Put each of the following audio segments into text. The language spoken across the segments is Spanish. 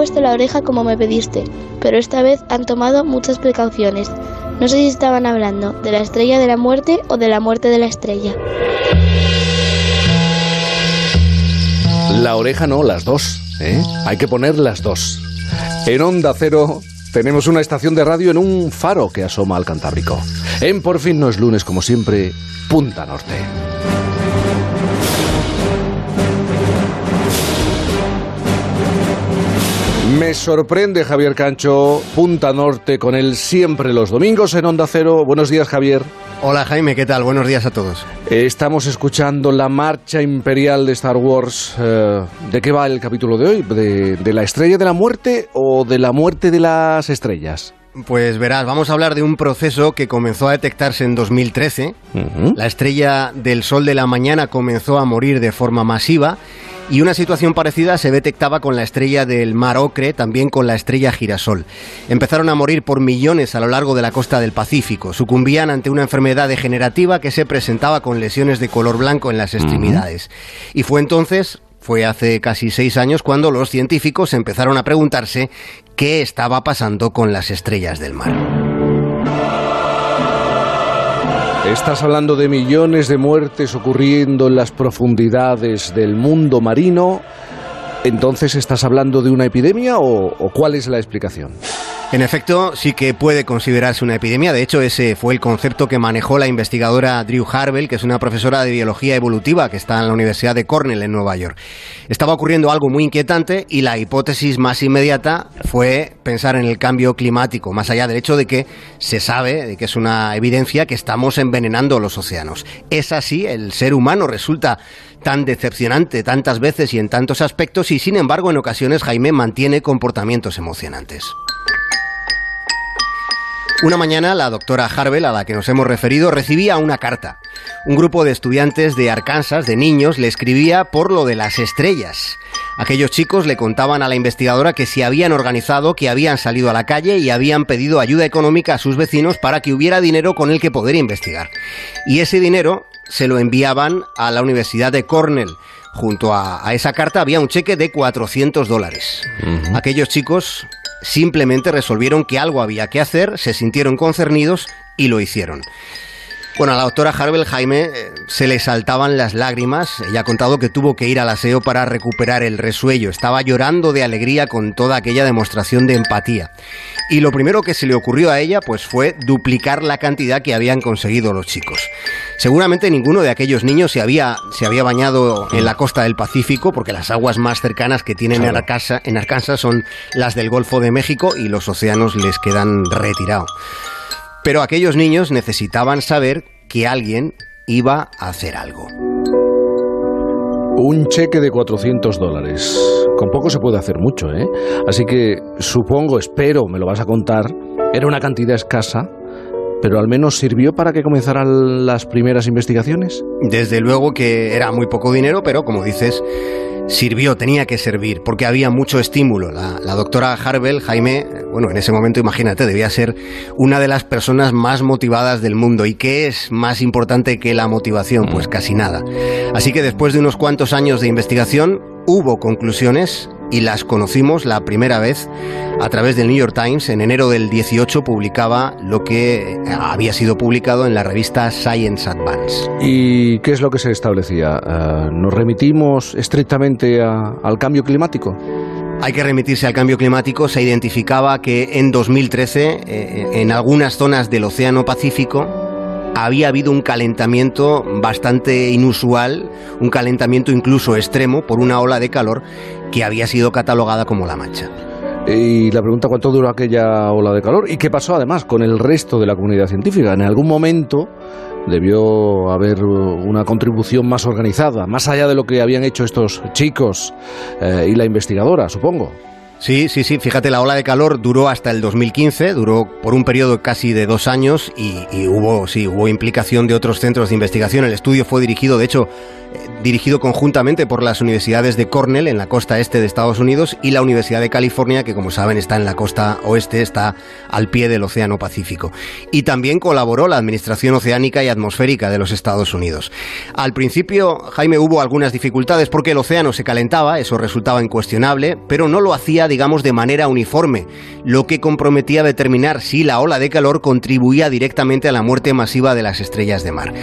puesto la oreja como me pediste, pero esta vez han tomado muchas precauciones. No sé si estaban hablando de la estrella de la muerte o de la muerte de la estrella. La oreja no, las dos. ¿eh? Hay que poner las dos. En Onda Cero tenemos una estación de radio en un faro que asoma al Cantábrico. En Por fin no es lunes, como siempre, Punta Norte. Me sorprende Javier Cancho, Punta Norte con él siempre los domingos en Onda Cero. Buenos días, Javier. Hola Jaime, ¿qué tal? Buenos días a todos. Estamos escuchando la marcha imperial de Star Wars. Eh, ¿De qué va el capítulo de hoy? ¿De, ¿De la estrella de la muerte o de la muerte de las estrellas? Pues verás, vamos a hablar de un proceso que comenzó a detectarse en 2013. La estrella del Sol de la Mañana comenzó a morir de forma masiva y una situación parecida se detectaba con la estrella del Mar Ocre, también con la estrella Girasol. Empezaron a morir por millones a lo largo de la costa del Pacífico. Sucumbían ante una enfermedad degenerativa que se presentaba con lesiones de color blanco en las extremidades. Y fue entonces fue hace casi seis años cuando los científicos empezaron a preguntarse qué estaba pasando con las estrellas del mar. Estás hablando de millones de muertes ocurriendo en las profundidades del mundo marino. Entonces, ¿estás hablando de una epidemia o, cuál es la explicación? En efecto, sí que puede considerarse una epidemia. De hecho, ese fue el concepto que manejó la investigadora Drew Harvell, que es una profesora de biología evolutiva que está en la Universidad de Cornell en Nueva York. Estaba ocurriendo algo muy inquietante y la hipótesis más inmediata fue pensar en el cambio climático, más allá del hecho de que se sabe, de que es una evidencia que estamos envenenando los océanos. Es así, el ser humano resulta tan decepcionante tantas veces y en tantos aspectos y sin embargo en ocasiones Jaime mantiene comportamientos emocionantes. Una mañana la doctora Harvell, a la que nos hemos referido, recibía una carta. Un grupo de estudiantes de Arkansas, de niños, le escribía por lo de las estrellas. Aquellos chicos le contaban a la investigadora que se habían organizado, que habían salido a la calle y habían pedido ayuda económica a sus vecinos para que hubiera dinero con el que poder investigar. Y ese dinero se lo enviaban a la Universidad de Cornell. Junto a, a esa carta había un cheque de 400 dólares. Aquellos chicos simplemente resolvieron que algo había que hacer, se sintieron concernidos y lo hicieron. Bueno, a la doctora Harvell Jaime eh, se le saltaban las lágrimas. Ella ha contado que tuvo que ir al aseo para recuperar el resuello. Estaba llorando de alegría con toda aquella demostración de empatía. Y lo primero que se le ocurrió a ella pues fue duplicar la cantidad que habían conseguido los chicos. Seguramente ninguno de aquellos niños se había, se había bañado en la costa del Pacífico, porque las aguas más cercanas que tienen en, Arkansas, en Arkansas son las del Golfo de México y los océanos les quedan retirados. Pero aquellos niños necesitaban saber que alguien iba a hacer algo. Un cheque de 400 dólares. Con poco se puede hacer mucho, ¿eh? Así que supongo, espero, me lo vas a contar, era una cantidad escasa, pero al menos sirvió para que comenzaran las primeras investigaciones. Desde luego que era muy poco dinero, pero como dices, sirvió, tenía que servir, porque había mucho estímulo. La, la, doctora Harvell, Jaime, bueno, en ese momento imagínate, debía ser una de las personas más motivadas del mundo. ¿Y qué es más importante que la motivación? Pues casi nada. Así que después de unos cuantos años de investigación, hubo conclusiones y las conocimos la primera vez a través del New York Times. En enero del 18 publicaba lo que había sido publicado en la revista Science Advance. ¿Y qué es lo que se establecía? Uh, ¿Nos remitimos estrictamente a, al cambio climático? Hay que remitirse al cambio climático. Se identificaba que en 2013, eh, en algunas zonas del Océano Pacífico, había habido un calentamiento bastante inusual, un calentamiento incluso extremo por una ola de calor que había sido catalogada como la mancha. Y la pregunta cuánto duró aquella ola de calor y qué pasó además con el resto de la comunidad científica. En algún momento debió haber una contribución más organizada, más allá de lo que habían hecho estos chicos eh, y la investigadora, supongo. Sí, sí, sí. Fíjate, la ola de calor duró hasta el 2015, duró por un periodo casi de dos años y, hubo, sí, hubo implicación de otros centros de investigación. El estudio fue dirigido, de hecho, eh, dirigido conjuntamente por las universidades de Cornell en la costa este de Estados Unidos y la Universidad de California, que como saben está en la costa oeste, está al pie del Océano Pacífico. Y también colaboró la Administración Oceánica y Atmosférica de los Estados Unidos. Al principio, Jaime, hubo algunas dificultades porque el océano se calentaba, eso resultaba incuestionable, pero no lo hacía digamos, de manera uniforme, lo que comprometía a determinar si la ola de calor contribuía directamente a la muerte masiva de las estrellas de mar.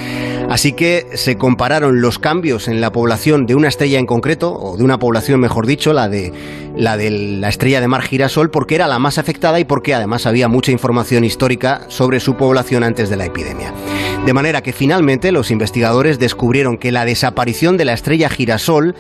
Así que se compararon los cambios en la población de una estrella en concreto, o de una población mejor dicho, la de la, de la estrella de mar girasol, porque era la más afectada y porque además había mucha información histórica sobre su población antes de la epidemia. De manera que finalmente los investigadores descubrieron que la desaparición de la estrella girasol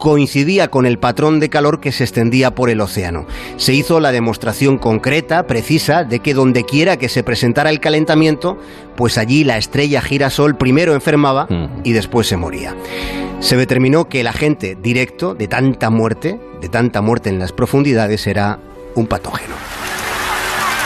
coincidía con el patrón de calor que se extendía por el océano. Se hizo la demostración concreta, precisa, de que donde quiera que se presentara el calentamiento, pues allí la estrella girasol primero enfermaba mm. y después se moría. Se determinó que el agente directo de tanta muerte, de tanta muerte en las profundidades, era un patógeno.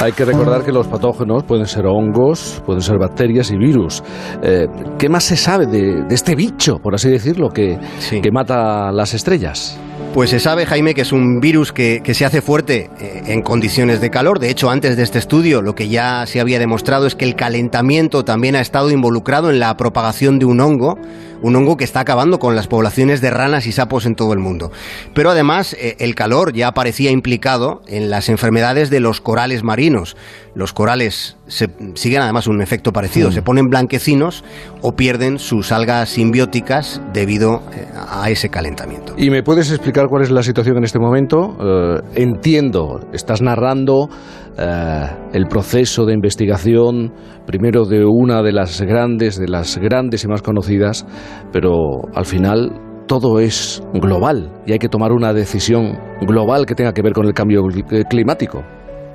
Hay que recordar que los patógenos pueden ser hongos, pueden ser bacterias y virus. Eh, ¿Qué más se sabe de, este bicho, por así decirlo, que, que mata las estrellas? Pues se sabe, Jaime, que es un virus que, se hace fuerte eh, en condiciones de calor. De hecho, antes de este estudio, lo que ya se había demostrado es que el calentamiento también ha estado involucrado en la propagación de un hongo, un hongo que está acabando con las poblaciones de ranas y sapos en todo el mundo. Pero además, eh, el calor ya aparecía implicado en las enfermedades de los corales marinos. Los corales se, siguen además un efecto parecido, se ponen blanquecinos o pierden sus algas simbióticas debido eh, a ese calentamiento. ¿Y me puedes explicar cuál es la situación en este momento? Eh, entiendo, estás narrando eh, el proceso de investigación, primero de una de las grandes, de las grandes y más conocidas, pero al final todo es global y hay que tomar una decisión global que tenga que ver con el cambio climático.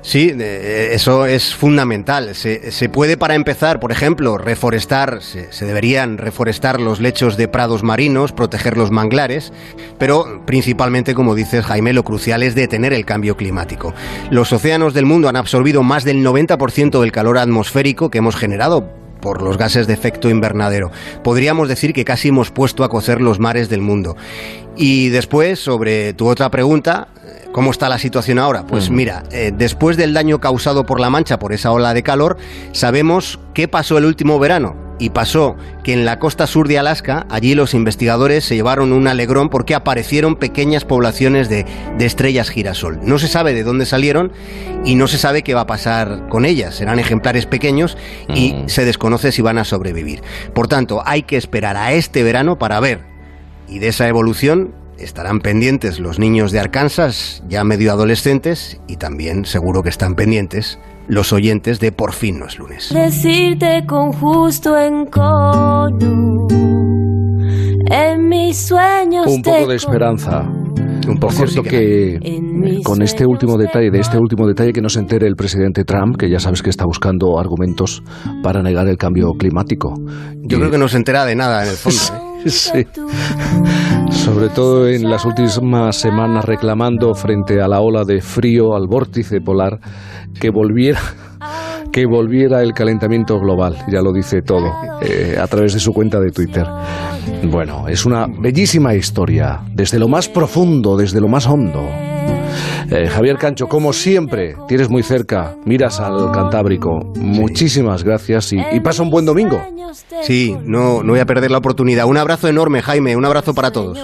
Sí, eso es fundamental. Se, puede, para empezar, por ejemplo, reforestar, se, se, deberían reforestar los lechos de prados marinos, proteger los manglares, pero principalmente, como dices Jaime, lo crucial es detener el cambio climático. Los océanos del mundo han absorbido más del 90% del calor atmosférico que hemos generado por los gases de efecto invernadero. Podríamos decir que casi hemos puesto a cocer los mares del mundo. Y después, sobre tu otra pregunta, ¿Cómo está la situación ahora? Pues mira, eh, después del daño causado por la mancha por esa ola de calor, sabemos qué pasó el último verano. Y pasó que en la costa sur de Alaska, allí los investigadores se llevaron un alegrón porque aparecieron pequeñas poblaciones de, estrellas girasol. No se sabe de dónde salieron y no se sabe qué va a pasar con ellas. Serán ejemplares pequeños y mm. se desconoce si van a sobrevivir. Por tanto, hay que esperar a este verano para ver y de esa evolución estarán pendientes los niños de Arkansas, ya medio adolescentes, y también seguro que están pendientes los oyentes de Por fin no es lunes. Decirte con justo encono, en mis sueños. Un poco de esperanza. Un Por cierto que con este último detalle, de este último detalle que no se entere el presidente Trump, que ya sabes que está buscando argumentos para negar el cambio climático. Yo creo que no se entera de nada en el fondo. ¿eh? Sí. Sobre todo en las últimas semanas reclamando frente a la ola de frío, al vórtice polar, que volviera que volviera el calentamiento global, ya lo dice todo, eh, a través de su cuenta de Twitter. Bueno, es una bellísima historia, desde lo más profundo, desde lo más hondo. Eh, Javier Cancho, como siempre, tienes muy cerca, miras al Cantábrico. Muchísimas gracias y, pasa un buen domingo. Sí, no, no voy a perder la oportunidad. Un abrazo enorme, Jaime, un abrazo para todos.